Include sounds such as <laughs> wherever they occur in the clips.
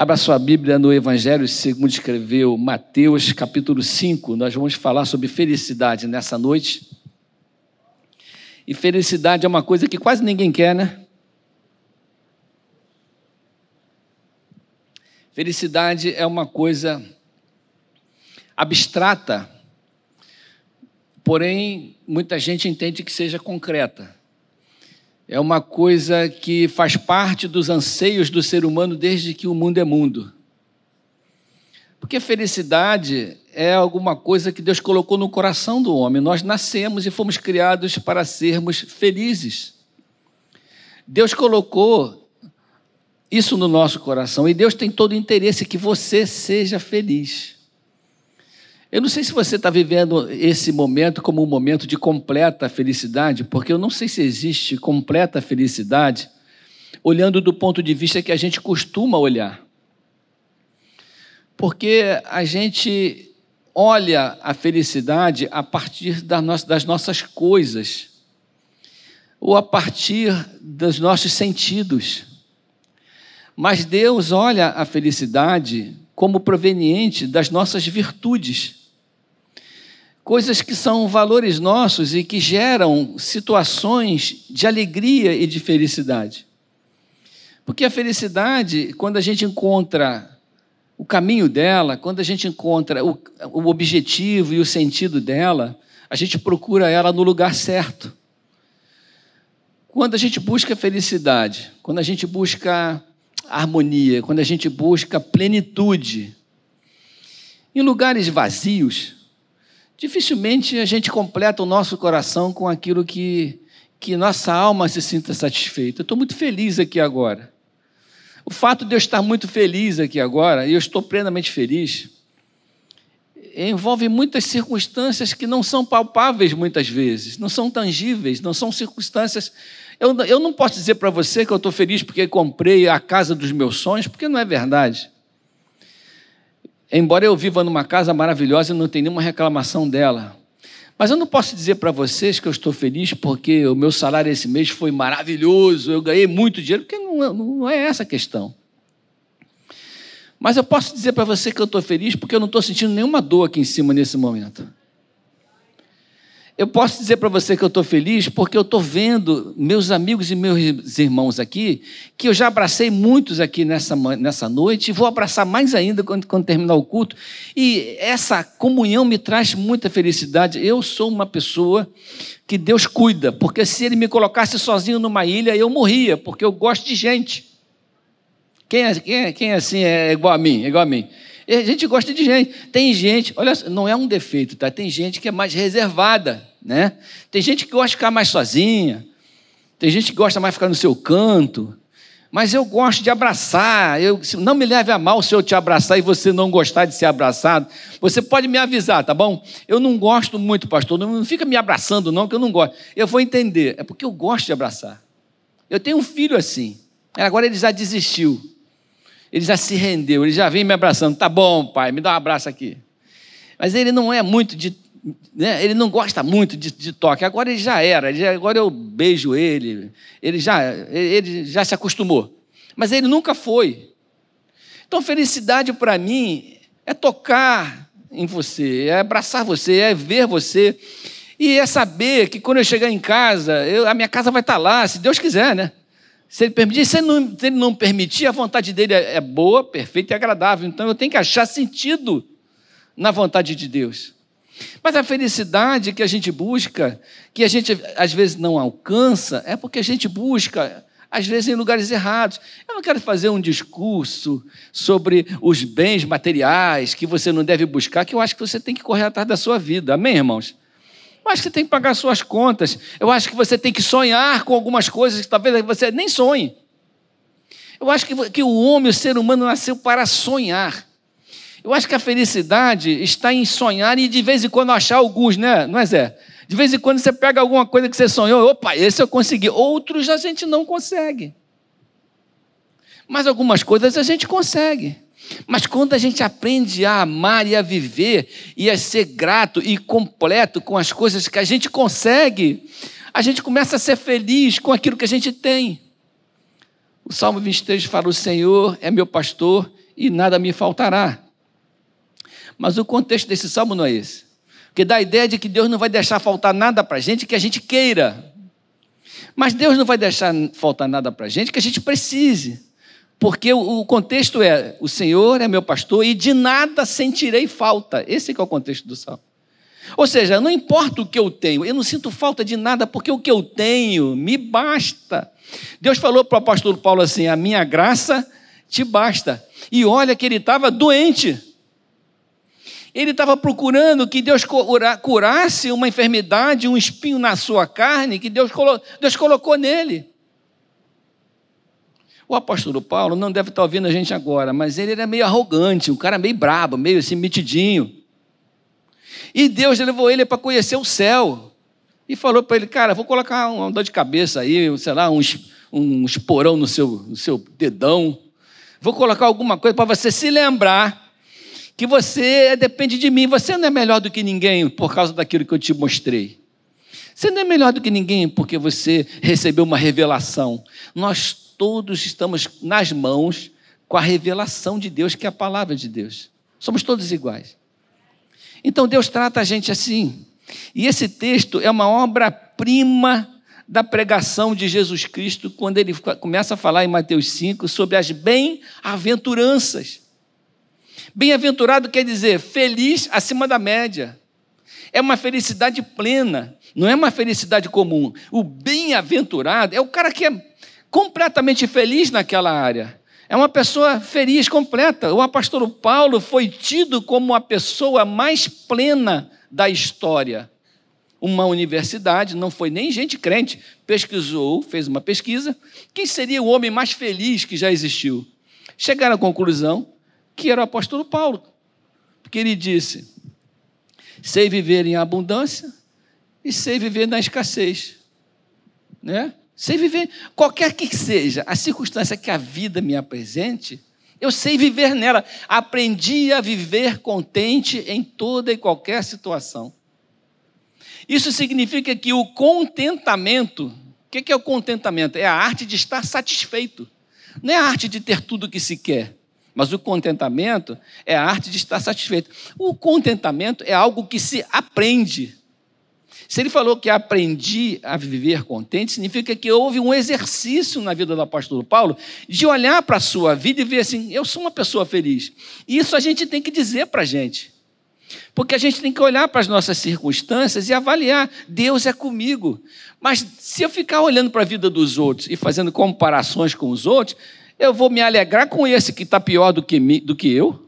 Abra sua Bíblia no Evangelho segundo escreveu Mateus, capítulo 5. Nós vamos falar sobre felicidade nessa noite. E felicidade é uma coisa que quase ninguém quer, né? Felicidade é uma coisa abstrata, porém muita gente entende que seja concreta é uma coisa que faz parte dos anseios do ser humano desde que o mundo é mundo. Porque felicidade é alguma coisa que Deus colocou no coração do homem. Nós nascemos e fomos criados para sermos felizes. Deus colocou isso no nosso coração e Deus tem todo o interesse que você seja feliz. Eu não sei se você está vivendo esse momento como um momento de completa felicidade, porque eu não sei se existe completa felicidade olhando do ponto de vista que a gente costuma olhar. Porque a gente olha a felicidade a partir das nossas coisas, ou a partir dos nossos sentidos. Mas Deus olha a felicidade como proveniente das nossas virtudes coisas que são valores nossos e que geram situações de alegria e de felicidade. Porque a felicidade, quando a gente encontra o caminho dela, quando a gente encontra o, o objetivo e o sentido dela, a gente procura ela no lugar certo. Quando a gente busca felicidade, quando a gente busca harmonia, quando a gente busca plenitude, em lugares vazios, dificilmente a gente completa o nosso coração com aquilo que, que nossa alma se sinta satisfeita. Eu estou muito feliz aqui agora. O fato de eu estar muito feliz aqui agora, e eu estou plenamente feliz, envolve muitas circunstâncias que não são palpáveis muitas vezes, não são tangíveis, não são circunstâncias. Eu, eu não posso dizer para você que eu estou feliz porque comprei a casa dos meus sonhos, porque não é verdade. Embora eu viva numa casa maravilhosa e não tenha nenhuma reclamação dela. Mas eu não posso dizer para vocês que eu estou feliz porque o meu salário esse mês foi maravilhoso, eu ganhei muito dinheiro, porque não, é, não é essa a questão. Mas eu posso dizer para você que eu estou feliz porque eu não estou sentindo nenhuma dor aqui em cima nesse momento. Eu posso dizer para você que eu estou feliz porque eu estou vendo meus amigos e meus irmãos aqui, que eu já abracei muitos aqui nessa, nessa noite, e vou abraçar mais ainda quando, quando terminar o culto. E essa comunhão me traz muita felicidade. Eu sou uma pessoa que Deus cuida, porque se Ele me colocasse sozinho numa ilha, eu morria, porque eu gosto de gente. Quem é, quem é, quem é assim é igual a mim? É igual a mim. A gente gosta de gente. Tem gente, olha, não é um defeito, tá? Tem gente que é mais reservada, né? Tem gente que gosta de ficar mais sozinha. Tem gente que gosta mais de ficar no seu canto. Mas eu gosto de abraçar. Eu, não me leve a mal se eu te abraçar e você não gostar de ser abraçado. Você pode me avisar, tá bom? Eu não gosto muito, pastor. Não fica me abraçando, não, que eu não gosto. Eu vou entender. É porque eu gosto de abraçar. Eu tenho um filho assim. Agora ele já desistiu. Ele já se rendeu, ele já vem me abraçando. Tá bom, pai, me dá um abraço aqui. Mas ele não é muito de. Né? Ele não gosta muito de, de toque. Agora ele já era, ele já, agora eu beijo ele. Ele já, ele já se acostumou. Mas ele nunca foi. Então, felicidade para mim é tocar em você, é abraçar você, é ver você. E é saber que quando eu chegar em casa, eu, a minha casa vai estar lá, se Deus quiser, né? Se ele permitir, se ele não, se ele não permitir, a vontade dele é, é boa, perfeita e agradável. Então eu tenho que achar sentido na vontade de Deus. Mas a felicidade que a gente busca, que a gente às vezes não alcança, é porque a gente busca, às vezes, em lugares errados. Eu não quero fazer um discurso sobre os bens materiais que você não deve buscar, que eu acho que você tem que correr atrás da sua vida. Amém, irmãos? Eu acho que você tem que pagar suas contas. Eu acho que você tem que sonhar com algumas coisas que talvez você nem sonhe. Eu acho que, que o homem, o ser humano, nasceu para sonhar. Eu acho que a felicidade está em sonhar e de vez em quando achar alguns, né? Não é, Zé? De vez em quando você pega alguma coisa que você sonhou, opa, esse eu consegui. Outros a gente não consegue. Mas algumas coisas a gente consegue. Mas quando a gente aprende a amar e a viver e a ser grato e completo com as coisas que a gente consegue, a gente começa a ser feliz com aquilo que a gente tem. O Salmo 23 fala: O Senhor é meu pastor e nada me faltará. Mas o contexto desse salmo não é esse. Porque dá a ideia de que Deus não vai deixar faltar nada para a gente que a gente queira. Mas Deus não vai deixar faltar nada para a gente que a gente precise. Porque o contexto é: o Senhor é meu pastor e de nada sentirei falta. Esse é o contexto do salmo. Ou seja, não importa o que eu tenho, eu não sinto falta de nada, porque o que eu tenho me basta. Deus falou para o apóstolo Paulo assim: a minha graça te basta. E olha que ele estava doente. Ele estava procurando que Deus curasse uma enfermidade, um espinho na sua carne, que Deus, Deus colocou nele. O apóstolo Paulo não deve estar ouvindo a gente agora, mas ele era meio arrogante, um cara meio brabo, meio assim, metidinho. E Deus levou ele para conhecer o céu. E falou para ele, cara, vou colocar uma dor de cabeça aí, sei lá, um, um esporão no seu, no seu dedão. Vou colocar alguma coisa para você se lembrar que você depende de mim. Você não é melhor do que ninguém por causa daquilo que eu te mostrei. Você não é melhor do que ninguém porque você recebeu uma revelação. Nós todos estamos nas mãos com a revelação de Deus, que é a palavra de Deus. Somos todos iguais. Então Deus trata a gente assim. E esse texto é uma obra-prima da pregação de Jesus Cristo, quando ele começa a falar em Mateus 5 sobre as bem-aventuranças. Bem-aventurado quer dizer feliz acima da média. É uma felicidade plena, não é uma felicidade comum. O bem-aventurado é o cara que é completamente feliz naquela área. É uma pessoa feliz, completa. O apóstolo Paulo foi tido como a pessoa mais plena da história. Uma universidade, não foi nem gente crente, pesquisou, fez uma pesquisa, quem seria o homem mais feliz que já existiu? Chegaram à conclusão que era o apóstolo Paulo, porque ele disse: sei viver em abundância e sei viver na escassez. Né? Sei viver, qualquer que seja a circunstância que a vida me apresente, eu sei viver nela. Aprendi a viver contente em toda e qualquer situação. Isso significa que o contentamento, o que é o contentamento? É a arte de estar satisfeito. Não é a arte de ter tudo o que se quer, mas o contentamento é a arte de estar satisfeito. O contentamento é algo que se aprende. Se ele falou que aprendi a viver contente, significa que houve um exercício na vida do apóstolo Paulo de olhar para a sua vida e ver assim: eu sou uma pessoa feliz. E isso a gente tem que dizer para a gente. Porque a gente tem que olhar para as nossas circunstâncias e avaliar: Deus é comigo. Mas se eu ficar olhando para a vida dos outros e fazendo comparações com os outros, eu vou me alegrar com esse que está pior do que, do que eu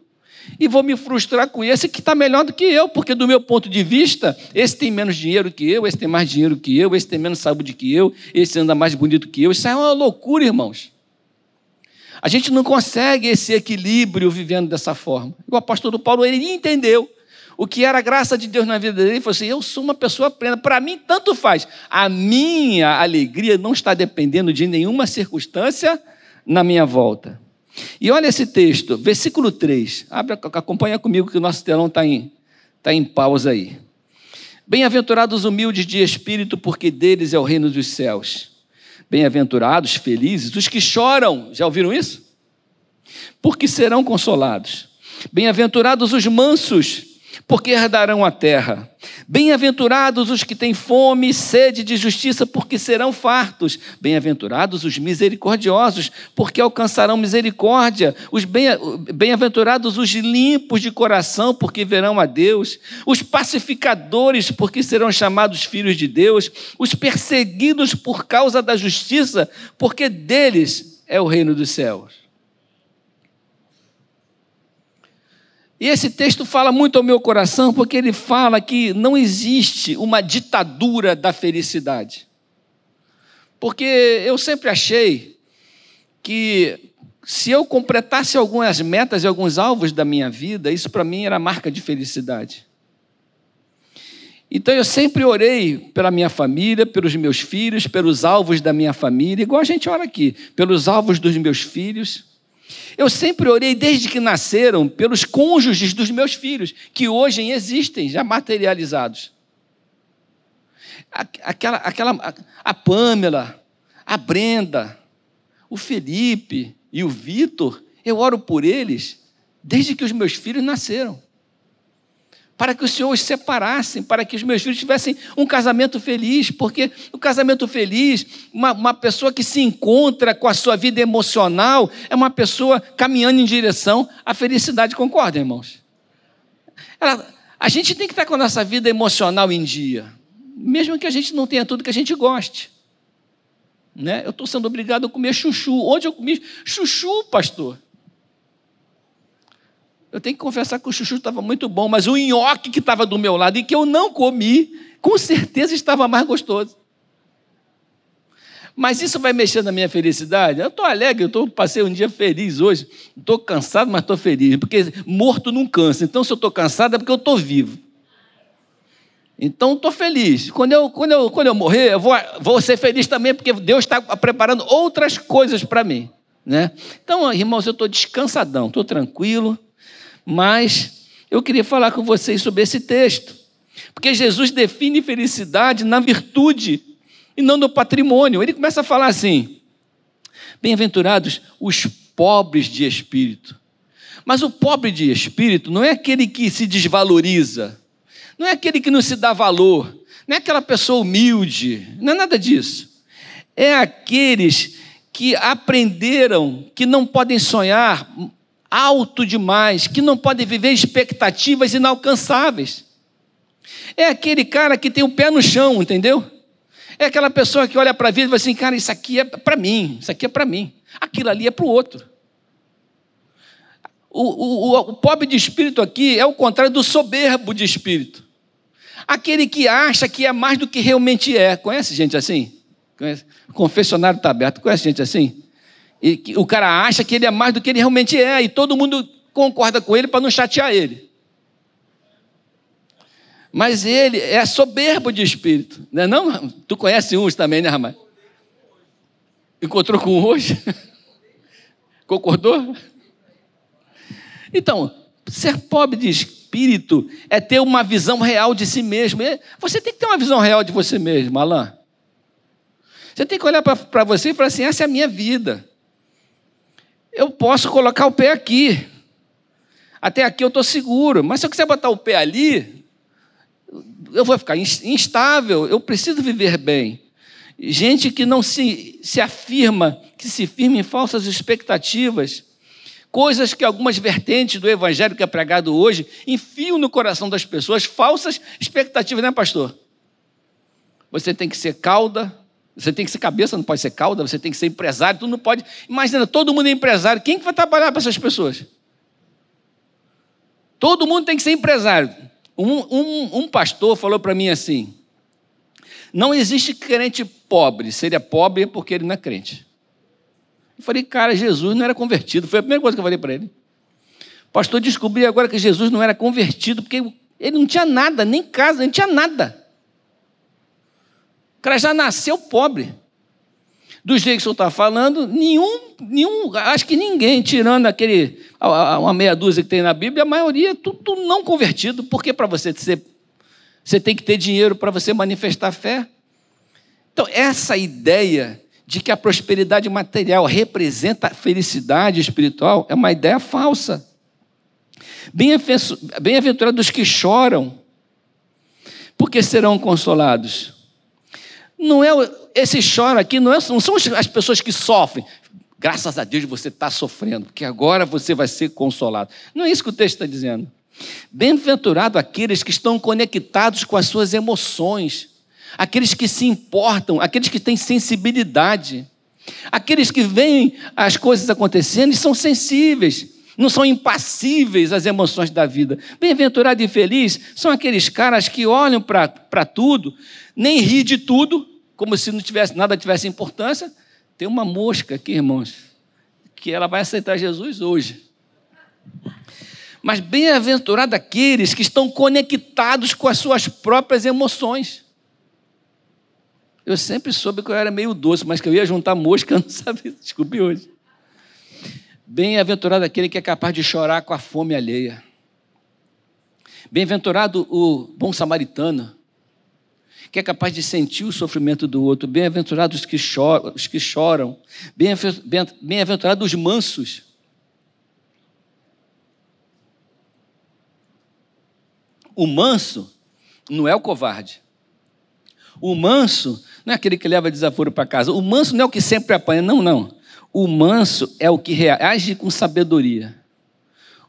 e vou me frustrar com esse que está melhor do que eu, porque do meu ponto de vista, esse tem menos dinheiro que eu, esse tem mais dinheiro que eu, esse tem menos saúde que eu, esse anda mais bonito que eu. Isso é uma loucura, irmãos. A gente não consegue esse equilíbrio vivendo dessa forma. O apóstolo Paulo, ele entendeu o que era a graça de Deus na vida dele. Ele falou assim: Eu sou uma pessoa plena. Para mim, tanto faz. A minha alegria não está dependendo de nenhuma circunstância na minha volta. E olha esse texto, versículo 3. Abre, acompanha comigo que o nosso telão está em, tá em pausa aí. Bem-aventurados humildes de espírito, porque deles é o reino dos céus. Bem-aventurados, felizes, os que choram, já ouviram isso? Porque serão consolados. Bem-aventurados os mansos, porque herdarão a terra. Bem-aventurados os que têm fome e sede de justiça, porque serão fartos. Bem-aventurados os misericordiosos, porque alcançarão misericórdia. Os bem-aventurados os limpos de coração, porque verão a Deus. Os pacificadores, porque serão chamados filhos de Deus. Os perseguidos por causa da justiça, porque deles é o reino dos céus. E esse texto fala muito ao meu coração, porque ele fala que não existe uma ditadura da felicidade. Porque eu sempre achei que se eu completasse algumas metas e alguns alvos da minha vida, isso para mim era marca de felicidade. Então eu sempre orei pela minha família, pelos meus filhos, pelos alvos da minha família, igual a gente ora aqui, pelos alvos dos meus filhos. Eu sempre orei desde que nasceram pelos cônjuges dos meus filhos, que hoje existem, já materializados. Aquela, aquela, a Pâmela, a Brenda, o Felipe e o Vitor, eu oro por eles desde que os meus filhos nasceram. Para que o Senhor os separasse, para que os meus filhos tivessem um casamento feliz, porque o casamento feliz, uma, uma pessoa que se encontra com a sua vida emocional, é uma pessoa caminhando em direção à felicidade, concorda, irmãos? Ela, a gente tem que estar com a nossa vida emocional em dia, mesmo que a gente não tenha tudo que a gente goste. Né? Eu estou sendo obrigado a comer chuchu. Onde eu comi chuchu, pastor? Eu tenho que confessar que o chuchu estava muito bom, mas o nhoque que estava do meu lado e que eu não comi, com certeza estava mais gostoso. Mas isso vai mexer na minha felicidade? Eu estou alegre, eu tô, passei um dia feliz hoje. Estou cansado, mas estou feliz, porque morto não cansa. Então, se eu estou cansado, é porque eu estou vivo. Então, estou feliz. Quando eu, quando, eu, quando eu morrer, eu vou, vou ser feliz também, porque Deus está preparando outras coisas para mim. Né? Então, irmãos, eu estou descansadão, estou tranquilo. Mas eu queria falar com vocês sobre esse texto, porque Jesus define felicidade na virtude e não no patrimônio. Ele começa a falar assim: Bem-aventurados os pobres de espírito. Mas o pobre de espírito não é aquele que se desvaloriza, não é aquele que não se dá valor, não é aquela pessoa humilde, não é nada disso. É aqueles que aprenderam que não podem sonhar alto demais, que não pode viver expectativas inalcançáveis. É aquele cara que tem o pé no chão, entendeu? É aquela pessoa que olha para a vida e fala assim: cara, isso aqui é para mim, isso aqui é para mim, aquilo ali é para o outro. O, o, pobre de espírito aqui é o contrário do soberbo de espírito. Aquele que acha que é mais do que realmente é. Conhece gente assim? Conhece? O confessionário está aberto. Conhece gente assim? E o cara acha que ele é mais do que ele realmente é, e todo mundo concorda com ele para não chatear ele. Mas ele é soberbo de espírito, não é não? Tu conhece uns também, né, Ramai? Encontrou com um hoje? <laughs> Concordou? Então, ser pobre de espírito é ter uma visão real de si mesmo. Você tem que ter uma visão real de você mesmo, Alain. Você tem que olhar para você e falar assim: essa é a minha vida eu posso colocar o pé aqui. Até aqui eu estou seguro. Mas se eu quiser botar o pé ali, eu vou ficar instável. Eu preciso viver bem. Gente que não se, se afirma, que se firma em falsas expectativas, coisas que algumas vertentes do evangelho que é pregado hoje enfiam no coração das pessoas, falsas expectativas, né, pastor? Você tem que ser cauda, você tem que ser cabeça, não pode ser cauda, você tem que ser empresário, tu não pode. Imagina, todo mundo é empresário. Quem que vai trabalhar para essas pessoas? Todo mundo tem que ser empresário. Um, um, um pastor falou para mim assim: não existe crente pobre, seria pobre porque ele não é crente. Eu falei, cara, Jesus não era convertido. Foi a primeira coisa que eu falei para ele. Pastor, descobri agora que Jesus não era convertido, porque ele não tinha nada, nem casa, não tinha nada. O cara já nasceu pobre. Do jeito que o senhor está falando, nenhum, nenhum, acho que ninguém, tirando aquele, uma meia dúzia que tem na Bíblia, a maioria, tudo não convertido. Porque para você ser, você tem que ter dinheiro para você manifestar fé. Então, essa ideia de que a prosperidade material representa a felicidade espiritual é uma ideia falsa. Bem-aventurados os que choram, porque serão consolados. Não é esse choro aqui, não, é, não são as pessoas que sofrem. Graças a Deus você está sofrendo, porque agora você vai ser consolado. Não é isso que o texto está dizendo. Bem-aventurado aqueles que estão conectados com as suas emoções, aqueles que se importam, aqueles que têm sensibilidade, aqueles que veem as coisas acontecendo e são sensíveis, não são impassíveis às emoções da vida. Bem-aventurado e feliz são aqueles caras que olham para tudo, nem ri de tudo, como se não tivesse nada tivesse importância. Tem uma mosca aqui, irmãos, que ela vai aceitar Jesus hoje. Mas bem-aventurado aqueles que estão conectados com as suas próprias emoções. Eu sempre soube que eu era meio doce, mas que eu ia juntar mosca, <laughs> eu não sabia. Desculpe hoje. Bem-aventurado aquele que é capaz de chorar com a fome alheia. Bem-aventurado o bom samaritano, que é capaz de sentir o sofrimento do outro. Bem-aventurados os que choram, os que choram. Bem-aventurados os mansos. O manso não é o covarde. O manso não é aquele que leva desaforo para casa. O manso não é o que sempre apanha. Não, não. O manso é o que reage com sabedoria.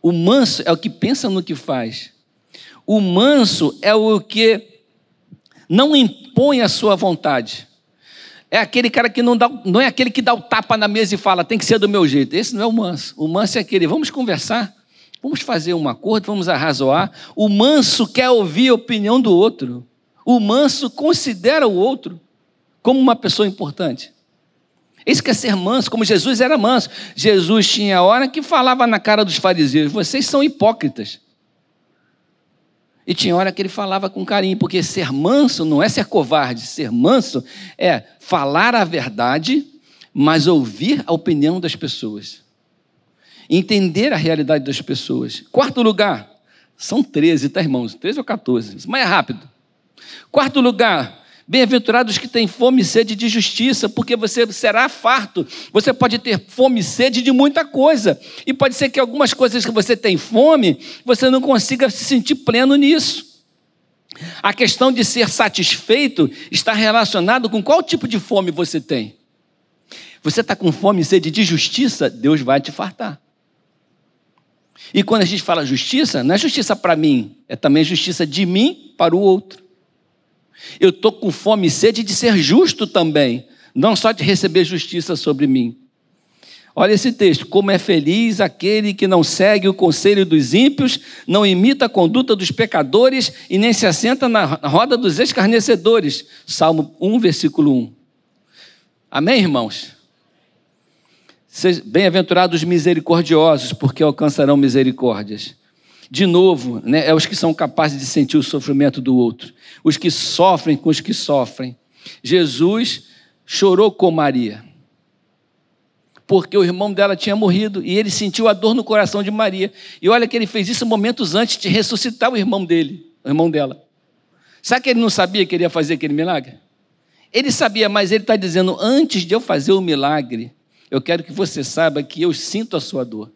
O manso é o que pensa no que faz. O manso é o que não impõe a sua vontade. É aquele cara que não dá, não é aquele que dá o tapa na mesa e fala, tem que ser do meu jeito. Esse não é o manso. O manso é aquele, vamos conversar, vamos fazer um acordo, vamos arrazoar. O manso quer ouvir a opinião do outro. O manso considera o outro como uma pessoa importante. Isso quer ser manso, como Jesus era manso. Jesus tinha hora que falava na cara dos fariseus: vocês são hipócritas. E tinha hora que ele falava com carinho, porque ser manso não é ser covarde, ser manso é falar a verdade, mas ouvir a opinião das pessoas. Entender a realidade das pessoas. Quarto lugar, são 13, tá, irmãos? 13 ou 14, mas é rápido. Quarto lugar, Bem-aventurados que têm fome e sede de justiça, porque você será farto. Você pode ter fome e sede de muita coisa. E pode ser que algumas coisas que você tem fome, você não consiga se sentir pleno nisso. A questão de ser satisfeito está relacionado com qual tipo de fome você tem. Você está com fome e sede de justiça, Deus vai te fartar. E quando a gente fala justiça, não é justiça para mim, é também justiça de mim para o outro. Eu estou com fome e sede de ser justo também, não só de receber justiça sobre mim. Olha esse texto: como é feliz aquele que não segue o conselho dos ímpios, não imita a conduta dos pecadores e nem se assenta na roda dos escarnecedores. Salmo 1, versículo 1. Amém, irmãos? Bem-aventurados misericordiosos, porque alcançarão misericórdias de novo, né, é os que são capazes de sentir o sofrimento do outro, os que sofrem com os que sofrem. Jesus chorou com Maria, porque o irmão dela tinha morrido e ele sentiu a dor no coração de Maria. E olha que ele fez isso momentos antes de ressuscitar o irmão dele, o irmão dela. Sabe que ele não sabia que ele ia fazer aquele milagre? Ele sabia, mas ele está dizendo: antes de eu fazer o milagre, eu quero que você saiba que eu sinto a sua dor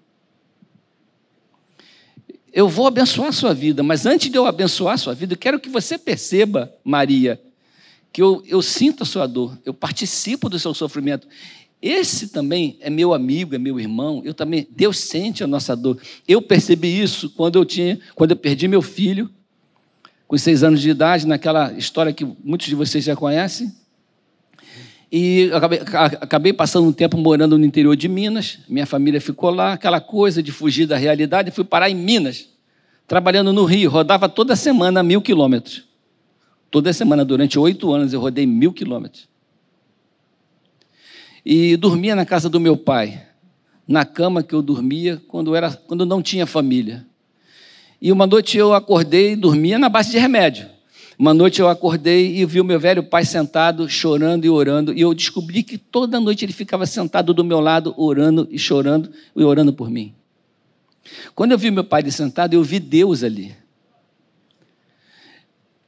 eu vou abençoar a sua vida, mas antes de eu abençoar a sua vida, eu quero que você perceba, Maria, que eu, eu sinto a sua dor, eu participo do seu sofrimento. Esse também é meu amigo, é meu irmão. Eu também, Deus sente a nossa dor. Eu percebi isso quando eu tinha, quando eu perdi meu filho, com seis anos de idade, naquela história que muitos de vocês já conhecem. E acabei, acabei, passando um tempo morando no interior de Minas, minha família ficou lá, aquela coisa de fugir da realidade, fui parar em Minas, trabalhando no Rio, rodava toda semana mil quilômetros. Toda semana, durante oito anos, eu rodei mil quilômetros. E dormia na casa do meu pai, na cama que eu dormia quando, era, quando não tinha família. E uma noite eu acordei e dormia na base de remédio. Uma noite eu acordei e vi o meu velho pai sentado, chorando e orando, e eu descobri que toda noite ele ficava sentado do meu lado, orando e chorando e orando por mim. Quando eu vi meu pai sentado, eu vi Deus ali.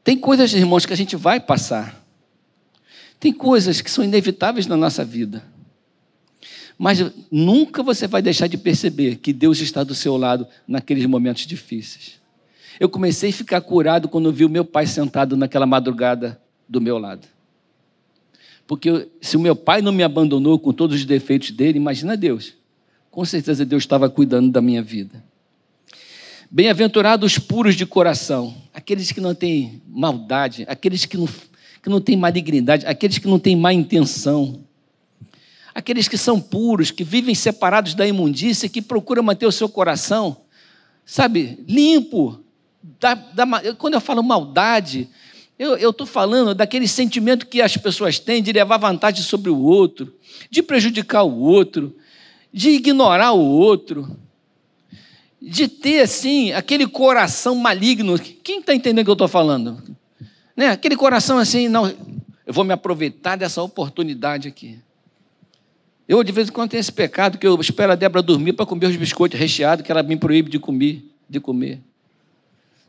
Tem coisas, irmãos, que a gente vai passar. Tem coisas que são inevitáveis na nossa vida. Mas nunca você vai deixar de perceber que Deus está do seu lado naqueles momentos difíceis. Eu comecei a ficar curado quando vi o meu pai sentado naquela madrugada do meu lado. Porque se o meu pai não me abandonou com todos os defeitos dele, imagina Deus. Com certeza Deus estava cuidando da minha vida. Bem-aventurados os puros de coração, aqueles que não têm maldade, aqueles que não, que não têm malignidade, aqueles que não têm má intenção, aqueles que são puros, que vivem separados da imundícia, que procuram manter o seu coração, sabe, limpo, da, da, quando eu falo maldade, eu estou falando daquele sentimento que as pessoas têm de levar vantagem sobre o outro, de prejudicar o outro, de ignorar o outro, de ter, assim, aquele coração maligno. Quem está entendendo o que eu estou falando? Né? Aquele coração assim, não, eu vou me aproveitar dessa oportunidade aqui. Eu, de vez em quando, tenho esse pecado que eu espero a Débora dormir para comer os biscoitos recheados que ela me proíbe de comer. De comer.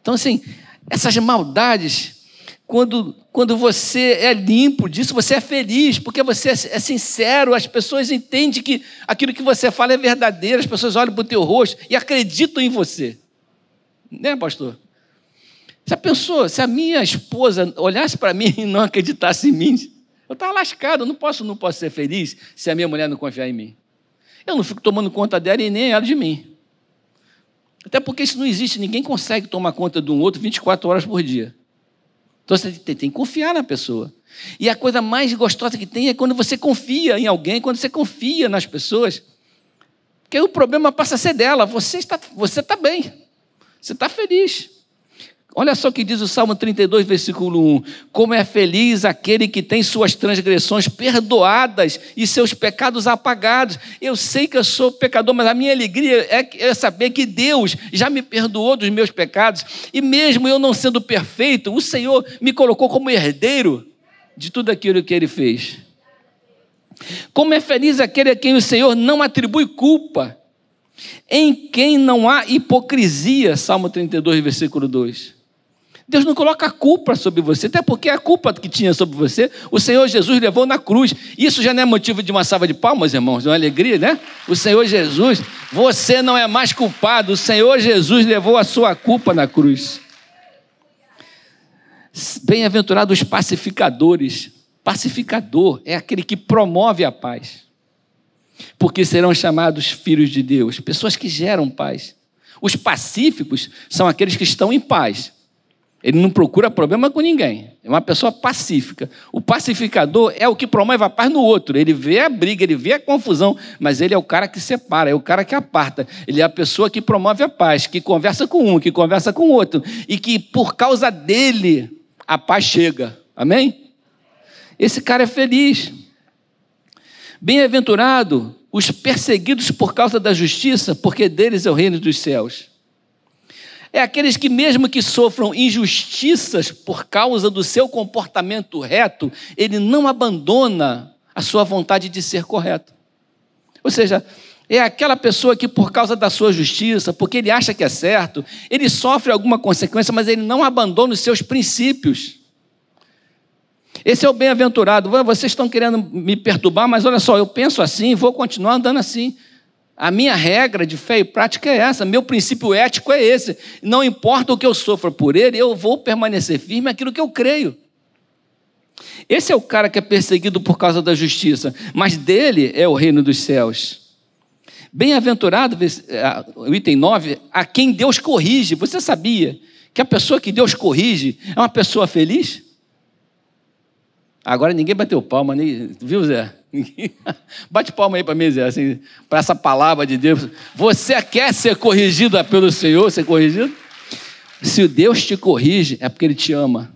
Então, assim, essas maldades, quando, quando você é limpo disso, você é feliz, porque você é, é sincero, as pessoas entendem que aquilo que você fala é verdadeiro, as pessoas olham para o teu rosto e acreditam em você. Né, pastor? A pessoa, se a minha esposa olhasse para mim e não acreditasse em mim, eu estava lascado, eu não posso, não posso ser feliz se a minha mulher não confiar em mim. Eu não fico tomando conta dela e nem ela de mim. Até porque isso não existe, ninguém consegue tomar conta de um outro 24 horas por dia. Então você tem, tem que confiar na pessoa. E a coisa mais gostosa que tem é quando você confia em alguém, quando você confia nas pessoas. Porque o problema passa a ser dela. Você está, você está bem. Você está feliz. Olha só o que diz o Salmo 32, versículo 1: Como é feliz aquele que tem suas transgressões perdoadas e seus pecados apagados. Eu sei que eu sou pecador, mas a minha alegria é, é saber que Deus já me perdoou dos meus pecados, e mesmo eu não sendo perfeito, o Senhor me colocou como herdeiro de tudo aquilo que ele fez. Como é feliz aquele a quem o Senhor não atribui culpa, em quem não há hipocrisia. Salmo 32, versículo 2. Deus não coloca culpa sobre você, até porque a culpa que tinha sobre você, o Senhor Jesus levou na cruz. Isso já não é motivo de uma salva de palmas, irmãos, de uma alegria, né? O Senhor Jesus, você não é mais culpado, o Senhor Jesus levou a sua culpa na cruz. Bem-aventurados os pacificadores. Pacificador é aquele que promove a paz, porque serão chamados filhos de Deus, pessoas que geram paz. Os pacíficos são aqueles que estão em paz ele não procura problema com ninguém. É uma pessoa pacífica. O pacificador é o que promove a paz no outro. Ele vê a briga, ele vê a confusão, mas ele é o cara que separa, é o cara que aparta. Ele é a pessoa que promove a paz, que conversa com um, que conversa com o outro. E que por causa dele a paz chega. Amém? Esse cara é feliz. Bem-aventurado os perseguidos por causa da justiça, porque deles é o reino dos céus é aqueles que, mesmo que sofram injustiças por causa do seu comportamento reto, ele não abandona a sua vontade de ser correto. Ou seja, é aquela pessoa que, por causa da sua justiça, porque ele acha que é certo, ele sofre alguma consequência, mas ele não abandona os seus princípios. Esse é o bem-aventurado. Vocês estão querendo me perturbar, mas olha só, eu penso assim, vou continuar andando assim. A minha regra de fé e prática é essa, meu princípio ético é esse. Não importa o que eu sofra por ele, eu vou permanecer firme naquilo que eu creio. Esse é o cara que é perseguido por causa da justiça, mas dele é o reino dos céus. Bem-aventurado, o item 9, a quem Deus corrige. Você sabia que a pessoa que Deus corrige é uma pessoa feliz? Agora ninguém bateu palma, nem, viu, Zé? <laughs> Bate palma aí para mim, Zé, assim, para essa palavra de Deus. Você quer ser corrigido pelo Senhor, ser corrigido? Se Deus te corrige, é porque Ele te ama.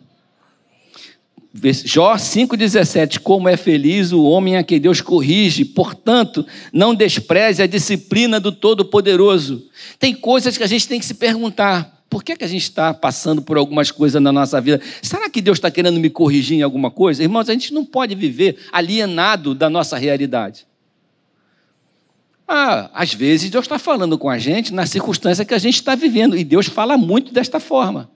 Jó 5,17: Como é feliz o homem a quem Deus corrige, portanto, não despreze a disciplina do Todo-Poderoso. Tem coisas que a gente tem que se perguntar: por que, que a gente está passando por algumas coisas na nossa vida? Será que Deus está querendo me corrigir em alguma coisa? Irmãos, a gente não pode viver alienado da nossa realidade. Ah, às vezes Deus está falando com a gente na circunstância que a gente está vivendo, e Deus fala muito desta forma.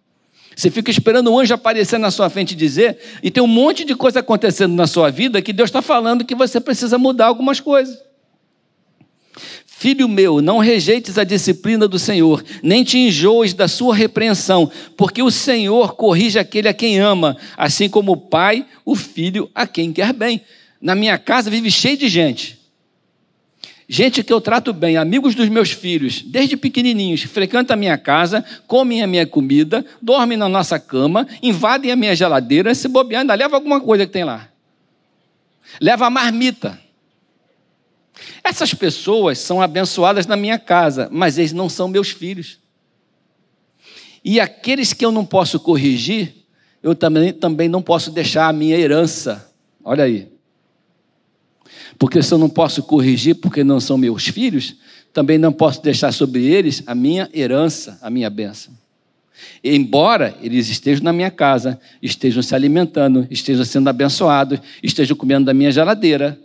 Você fica esperando um anjo aparecer na sua frente e dizer, e tem um monte de coisa acontecendo na sua vida que Deus está falando que você precisa mudar algumas coisas. Filho meu, não rejeites a disciplina do Senhor, nem te enjoes da sua repreensão, porque o Senhor corrige aquele a quem ama, assim como o pai, o filho a quem quer bem. Na minha casa vive cheio de gente. Gente que eu trato bem, amigos dos meus filhos, desde pequenininhos, frequentam a minha casa, comem a minha comida, dormem na nossa cama, invadem a minha geladeira, se bobear, ainda leva alguma coisa que tem lá. Leva a marmita. Essas pessoas são abençoadas na minha casa, mas eles não são meus filhos. E aqueles que eu não posso corrigir, eu também, também não posso deixar a minha herança. Olha aí. Porque se eu não posso corrigir porque não são meus filhos, também não posso deixar sobre eles a minha herança, a minha bênção. Embora eles estejam na minha casa, estejam se alimentando, estejam sendo abençoados, estejam comendo da minha geladeira,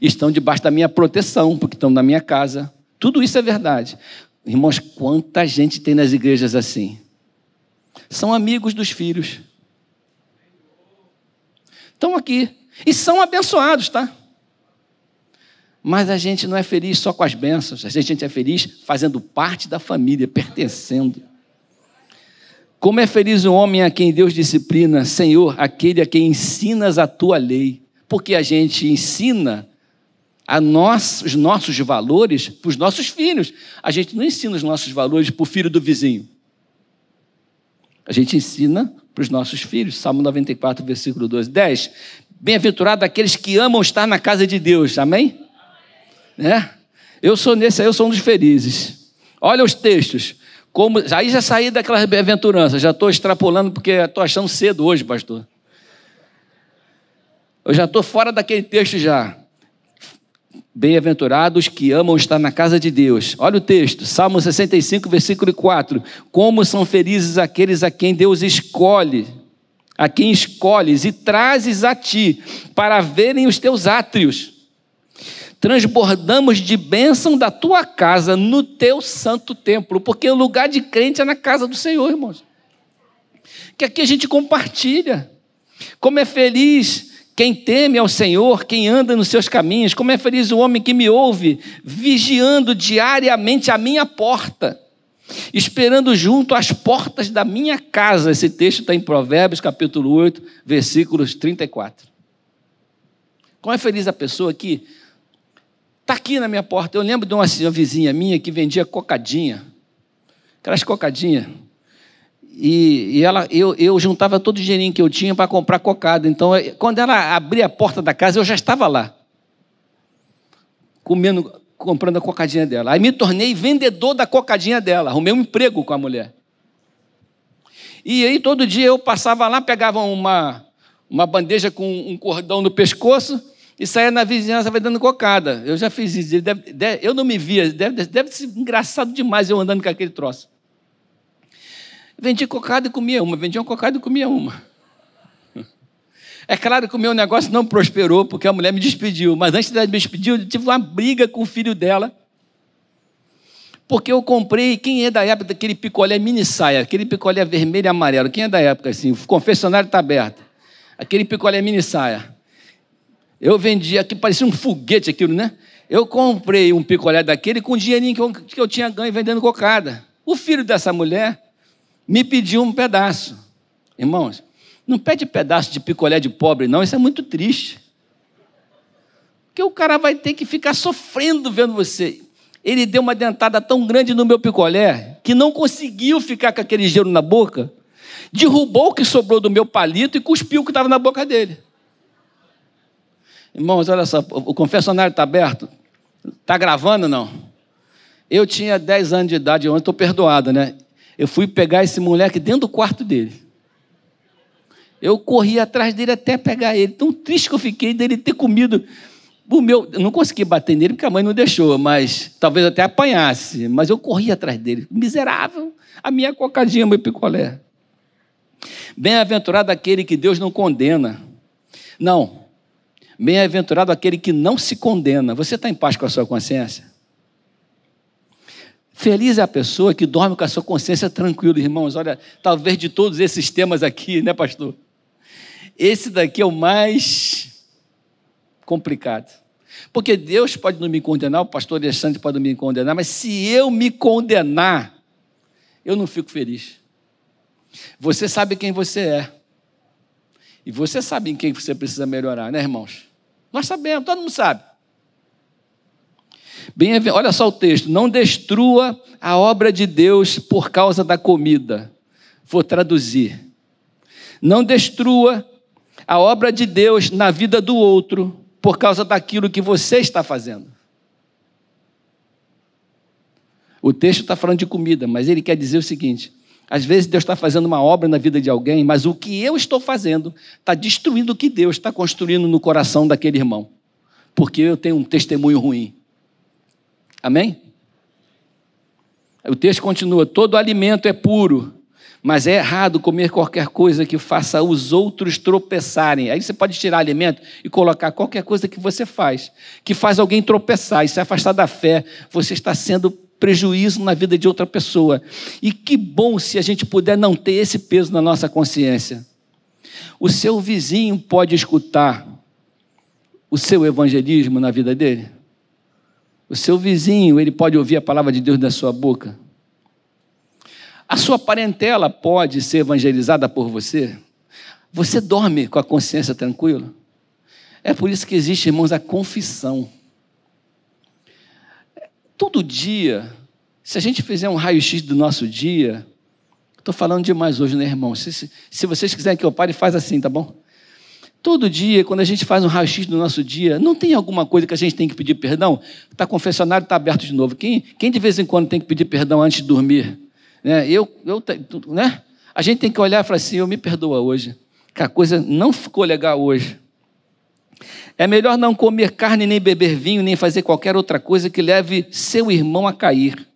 estão debaixo da minha proteção, porque estão na minha casa. Tudo isso é verdade. Irmãos, quanta gente tem nas igrejas assim? São amigos dos filhos. Estão aqui. E são abençoados, tá? Mas a gente não é feliz só com as bênçãos, a gente é feliz fazendo parte da família, pertencendo. Como é feliz o homem a quem Deus disciplina, Senhor, aquele a quem ensinas a tua lei. Porque a gente ensina nós, os nossos valores para os nossos filhos. A gente não ensina os nossos valores para o filho do vizinho. A gente ensina para os nossos filhos. Salmo 94, versículo 12. 10. Bem-aventurado aqueles que amam estar na casa de Deus. Amém? Né? Eu sou nesse aí, eu sou um dos felizes. Olha os textos. Como, aí já saí daquela bem-aventurança, já estou extrapolando porque estou achando cedo hoje, pastor. Eu já estou fora daquele texto já. Bem-aventurados que amam estar na casa de Deus. Olha o texto, Salmo 65, versículo 4. Como são felizes aqueles a quem Deus escolhe, a quem escolhes e trazes a ti, para verem os teus átrios transbordamos de bênção da tua casa no teu santo templo, porque o lugar de crente é na casa do Senhor, irmãos. Que aqui a gente compartilha. Como é feliz quem teme ao Senhor, quem anda nos seus caminhos, como é feliz o homem que me ouve, vigiando diariamente a minha porta, esperando junto às portas da minha casa. Esse texto está em Provérbios, capítulo 8, versículos 34. Como é feliz a pessoa que Está aqui na minha porta. Eu lembro de uma, uma vizinha minha que vendia cocadinha. Aquelas cocadinhas. E, e, ela, eu, eu juntava todo o dinheirinho que eu tinha para comprar cocada. Então, quando ela abria a porta da casa, eu já estava lá. Comendo, comprando a cocadinha dela. Aí me tornei vendedor da cocadinha dela. Arrumei um emprego com a mulher. E aí todo dia eu passava lá, pegava uma, uma bandeja com um cordão no pescoço e saia na vizinhança vai dando cocada. Eu já fiz isso. Deve, deve, eu não me via, deve, deve ser engraçado demais eu andando com aquele troço. Vendi cocada e comia uma, vendia uma cocada e comia uma. É claro que o meu negócio não prosperou, porque a mulher me despediu, mas antes dela me despedir, eu tive uma briga com o filho dela. Porque eu comprei, quem é da época daquele picolé mini saia, aquele picolé vermelho e amarelo, quem é da época assim? O confessionário está aberto. Aquele picolé mini saia. Eu vendia aqui, parecia um foguete aquilo, né? Eu comprei um picolé daquele com o dinheirinho que eu, que eu tinha ganho vendendo cocada. O filho dessa mulher me pediu um pedaço. Irmãos, não pede pedaço de picolé de pobre, não, isso é muito triste. Porque o cara vai ter que ficar sofrendo vendo você. Ele deu uma dentada tão grande no meu picolé que não conseguiu ficar com aquele gelo na boca, derrubou o que sobrou do meu palito e cuspiu o que estava na boca dele. Irmãos, olha só, o confessionário está aberto? Está gravando não? Eu tinha 10 anos de idade, eu estou perdoado, né? Eu fui pegar esse moleque dentro do quarto dele. Eu corri atrás dele até pegar ele. Tão triste que eu fiquei dele ter comido o meu. Eu não consegui bater nele porque a mãe não deixou, mas talvez até apanhasse. Mas eu corri atrás dele. Miserável. A minha cocadinha, meu picolé. Bem-aventurado aquele que Deus não condena. Não, Bem-aventurado aquele que não se condena. Você está em paz com a sua consciência? Feliz é a pessoa que dorme com a sua consciência tranquila, irmãos. Olha, talvez de todos esses temas aqui, né, pastor? Esse daqui é o mais complicado. Porque Deus pode não me condenar, o pastor Alexandre pode não me condenar, mas se eu me condenar, eu não fico feliz. Você sabe quem você é. E você sabe em quem você precisa melhorar, né, irmãos? Nós sabemos, todo mundo sabe. Bem, olha só o texto: não destrua a obra de Deus por causa da comida. Vou traduzir. Não destrua a obra de Deus na vida do outro por causa daquilo que você está fazendo. O texto está falando de comida, mas ele quer dizer o seguinte: às vezes Deus está fazendo uma obra na vida de alguém, mas o que eu estou fazendo está destruindo o que Deus está construindo no coração daquele irmão, porque eu tenho um testemunho ruim. Amém? O texto continua: todo alimento é puro, mas é errado comer qualquer coisa que faça os outros tropeçarem. Aí você pode tirar alimento e colocar qualquer coisa que você faz, que faz alguém tropeçar e se afastar da fé. Você está sendo prejuízo na vida de outra pessoa. E que bom se a gente puder não ter esse peso na nossa consciência. O seu vizinho pode escutar o seu evangelismo na vida dele? O seu vizinho, ele pode ouvir a palavra de Deus da sua boca? A sua parentela pode ser evangelizada por você? Você dorme com a consciência tranquila? É por isso que existe, irmãos, a confissão. Todo dia, se a gente fizer um raio-x do nosso dia, estou falando demais hoje, né, irmão? Se, se, se, vocês quiserem que eu pare, faz assim, tá bom? Todo dia, quando a gente faz um raio-x do nosso dia, não tem alguma coisa que a gente tem que pedir perdão? Tá confessionário, está aberto de novo. Quem, quem de vez em quando tem que pedir perdão antes de dormir? Né? Eu, eu, né? A gente tem que olhar e falar assim: eu me perdoa hoje, que a coisa não ficou legal hoje. É melhor não comer carne, nem beber vinho, nem fazer qualquer outra coisa que leve seu irmão a cair,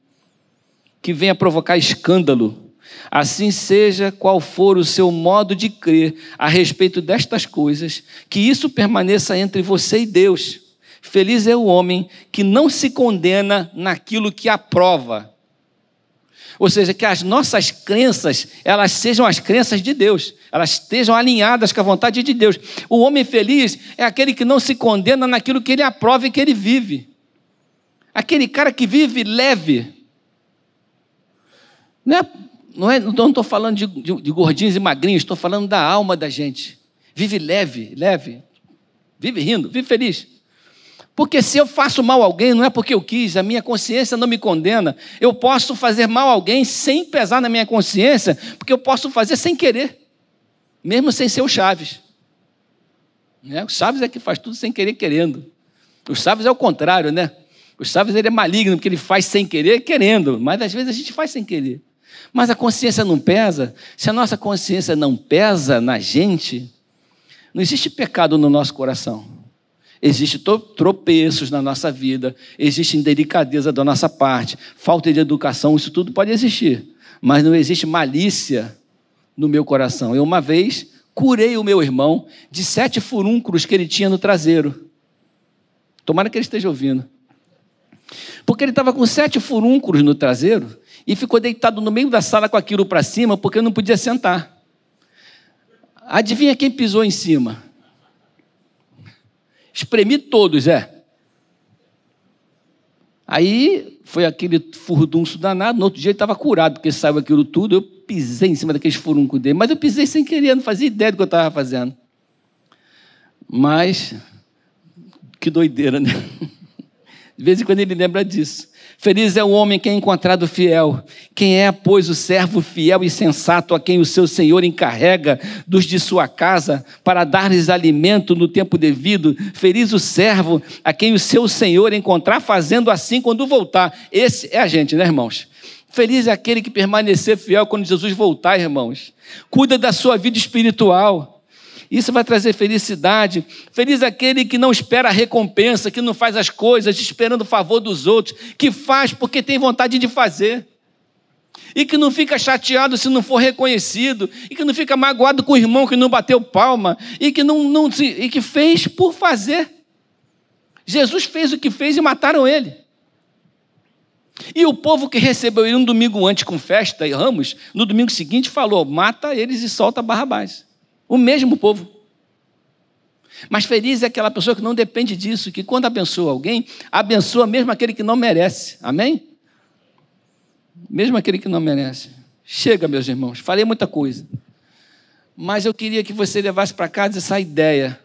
que venha provocar escândalo. Assim seja qual for o seu modo de crer a respeito destas coisas, que isso permaneça entre você e Deus. Feliz é o homem que não se condena naquilo que aprova, ou seja, que as nossas crenças, elas sejam as crenças de Deus, elas estejam alinhadas com a vontade de Deus. O homem feliz é aquele que não se condena naquilo que ele aprova e que ele vive. Aquele cara que vive leve. Não é, não é, estou falando de, de, de gordinhos e magrinhos, estou falando da alma da gente. Vive leve, leve. Vive rindo, vive feliz. Porque se eu faço mal a alguém, não é porque eu quis, a minha consciência não me condena. Eu posso fazer mal a alguém sem pesar na minha consciência, porque eu posso fazer sem querer, mesmo sem ser o Chaves. Né? O Chaves é que faz tudo sem querer, querendo. O Chaves é o contrário, né? O Chaves ele é maligno, porque ele faz sem querer, querendo. Mas às vezes a gente faz sem querer. Mas a consciência não pesa. Se a nossa consciência não pesa na gente, não existe pecado no nosso coração. Existem tropeços na nossa vida, existe indelicadeza da nossa parte, falta de educação, isso tudo pode existir, mas não existe malícia no meu coração. Eu, uma vez, curei o meu irmão de sete furúnculos que ele tinha no traseiro. Tomara que ele esteja ouvindo. Porque ele estava com sete furúnculos no traseiro e ficou deitado no meio da sala com aquilo para cima porque não podia sentar. Adivinha quem pisou em cima? Espremi todos, é. Aí foi aquele furdunço danado. No outro dia ele estava curado, porque saiu aquilo tudo. Eu pisei em cima daqueles furuncos dele. Mas eu pisei sem querer, não fazia ideia do que eu estava fazendo. Mas, que doideira, né? <laughs> De vez em quando ele lembra disso. Feliz é o homem que é encontrado fiel. Quem é, pois, o servo fiel e sensato a quem o seu senhor encarrega dos de sua casa para dar-lhes alimento no tempo devido? Feliz o servo a quem o seu senhor encontrar fazendo assim quando voltar. Esse é a gente, né, irmãos? Feliz é aquele que permanecer fiel quando Jesus voltar, irmãos. Cuida da sua vida espiritual. Isso vai trazer felicidade. Feliz aquele que não espera a recompensa, que não faz as coisas esperando o favor dos outros, que faz porque tem vontade de fazer. E que não fica chateado se não for reconhecido, e que não fica magoado com o irmão que não bateu palma, e que não, não e que fez por fazer. Jesus fez o que fez e mataram ele. E o povo que recebeu ele um domingo antes com festa e ramos, no domingo seguinte falou: mata eles e solta Barrabás. O mesmo povo. Mas feliz é aquela pessoa que não depende disso, que quando abençoa alguém, abençoa mesmo aquele que não merece. Amém? Mesmo aquele que não merece. Chega, meus irmãos, falei muita coisa. Mas eu queria que você levasse para casa essa ideia.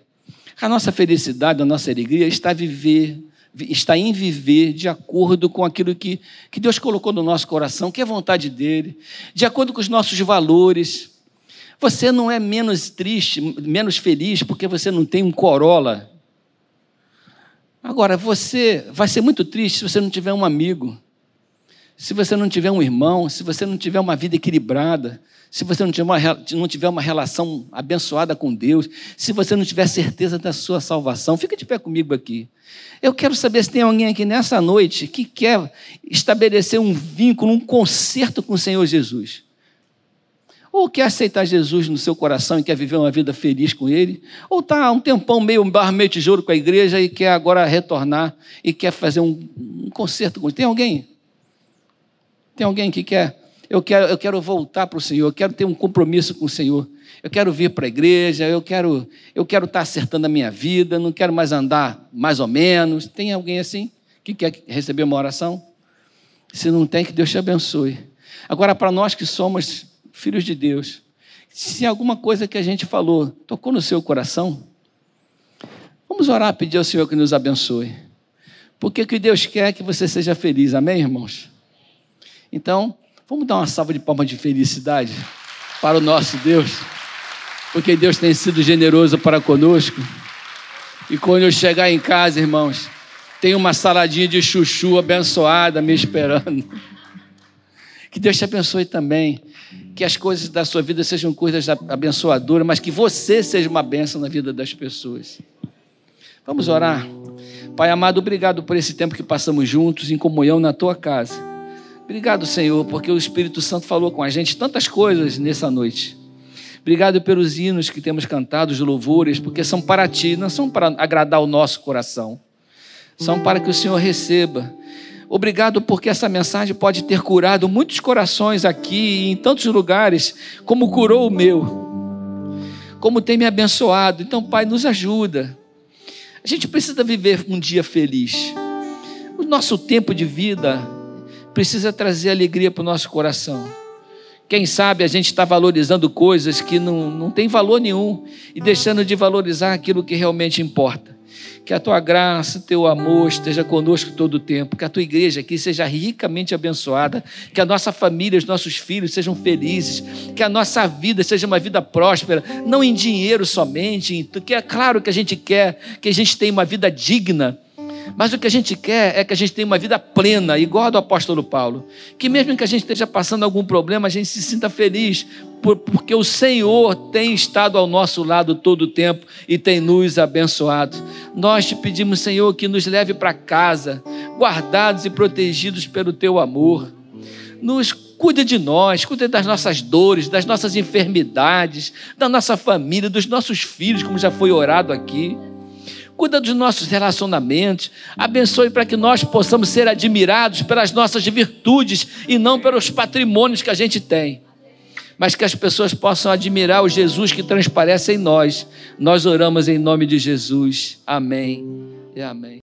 A nossa felicidade, a nossa alegria está viver, está em viver de acordo com aquilo que, que Deus colocou no nosso coração, que é vontade dele, de acordo com os nossos valores. Você não é menos triste, menos feliz porque você não tem um Corolla. Agora, você vai ser muito triste se você não tiver um amigo, se você não tiver um irmão, se você não tiver uma vida equilibrada, se você não tiver uma, não tiver uma relação abençoada com Deus, se você não tiver certeza da sua salvação. Fica de pé comigo aqui. Eu quero saber se tem alguém aqui nessa noite que quer estabelecer um vínculo, um concerto com o Senhor Jesus. Ou quer aceitar Jesus no seu coração e quer viver uma vida feliz com Ele, ou está um tempão meio barro, meio tijolo com a igreja e quer agora retornar e quer fazer um, um concerto com Ele. Tem alguém? Tem alguém que quer? Eu quero, eu quero voltar para o Senhor, eu quero ter um compromisso com o Senhor. Eu quero vir para a igreja, eu quero, eu quero estar tá acertando a minha vida, não quero mais andar mais ou menos. Tem alguém assim que quer receber uma oração? Se não tem, que Deus te abençoe. Agora, para nós que somos filhos de Deus, se alguma coisa que a gente falou tocou no seu coração, vamos orar, pedir ao Senhor que nos abençoe. Porque que Deus quer é que você seja feliz, amém, irmãos? Então, vamos dar uma salva de palmas de felicidade para o nosso Deus, porque Deus tem sido generoso para conosco. E quando eu chegar em casa, irmãos, tem uma saladinha de chuchu abençoada me esperando. Que Deus te abençoe também. Que as coisas da sua vida sejam coisas abençoadoras, mas que você seja uma bênção na vida das pessoas. Vamos orar. Pai amado, obrigado por esse tempo que passamos juntos em comunhão na tua casa. Obrigado, Senhor, porque o Espírito Santo falou com a gente tantas coisas nessa noite. Obrigado pelos hinos que temos cantado, os louvores, porque são para ti, não são para agradar o nosso coração, são para que o Senhor receba. Obrigado porque essa mensagem pode ter curado muitos corações aqui em tantos lugares, como curou o meu, como tem me abençoado. Então, Pai, nos ajuda a gente precisa viver um dia feliz. O nosso tempo de vida precisa trazer alegria para o nosso coração. Quem sabe a gente está valorizando coisas que não, não tem valor nenhum e deixando de valorizar aquilo que realmente importa. Que a tua graça, teu amor esteja conosco todo o tempo. Que a tua igreja aqui seja ricamente abençoada. Que a nossa família, os nossos filhos sejam felizes. Que a nossa vida seja uma vida próspera, não em dinheiro somente. Que é claro que a gente quer que a gente tenha uma vida digna mas o que a gente quer é que a gente tenha uma vida plena, igual a do apóstolo Paulo. Que mesmo que a gente esteja passando algum problema, a gente se sinta feliz, porque o Senhor tem estado ao nosso lado todo o tempo e tem nos abençoado. Nós te pedimos, Senhor, que nos leve para casa, guardados e protegidos pelo teu amor. Nos cuide de nós, cuide das nossas dores, das nossas enfermidades, da nossa família, dos nossos filhos, como já foi orado aqui cuida dos nossos relacionamentos, abençoe para que nós possamos ser admirados pelas nossas virtudes e não pelos patrimônios que a gente tem. Mas que as pessoas possam admirar o Jesus que transparece em nós. Nós oramos em nome de Jesus. Amém e amém.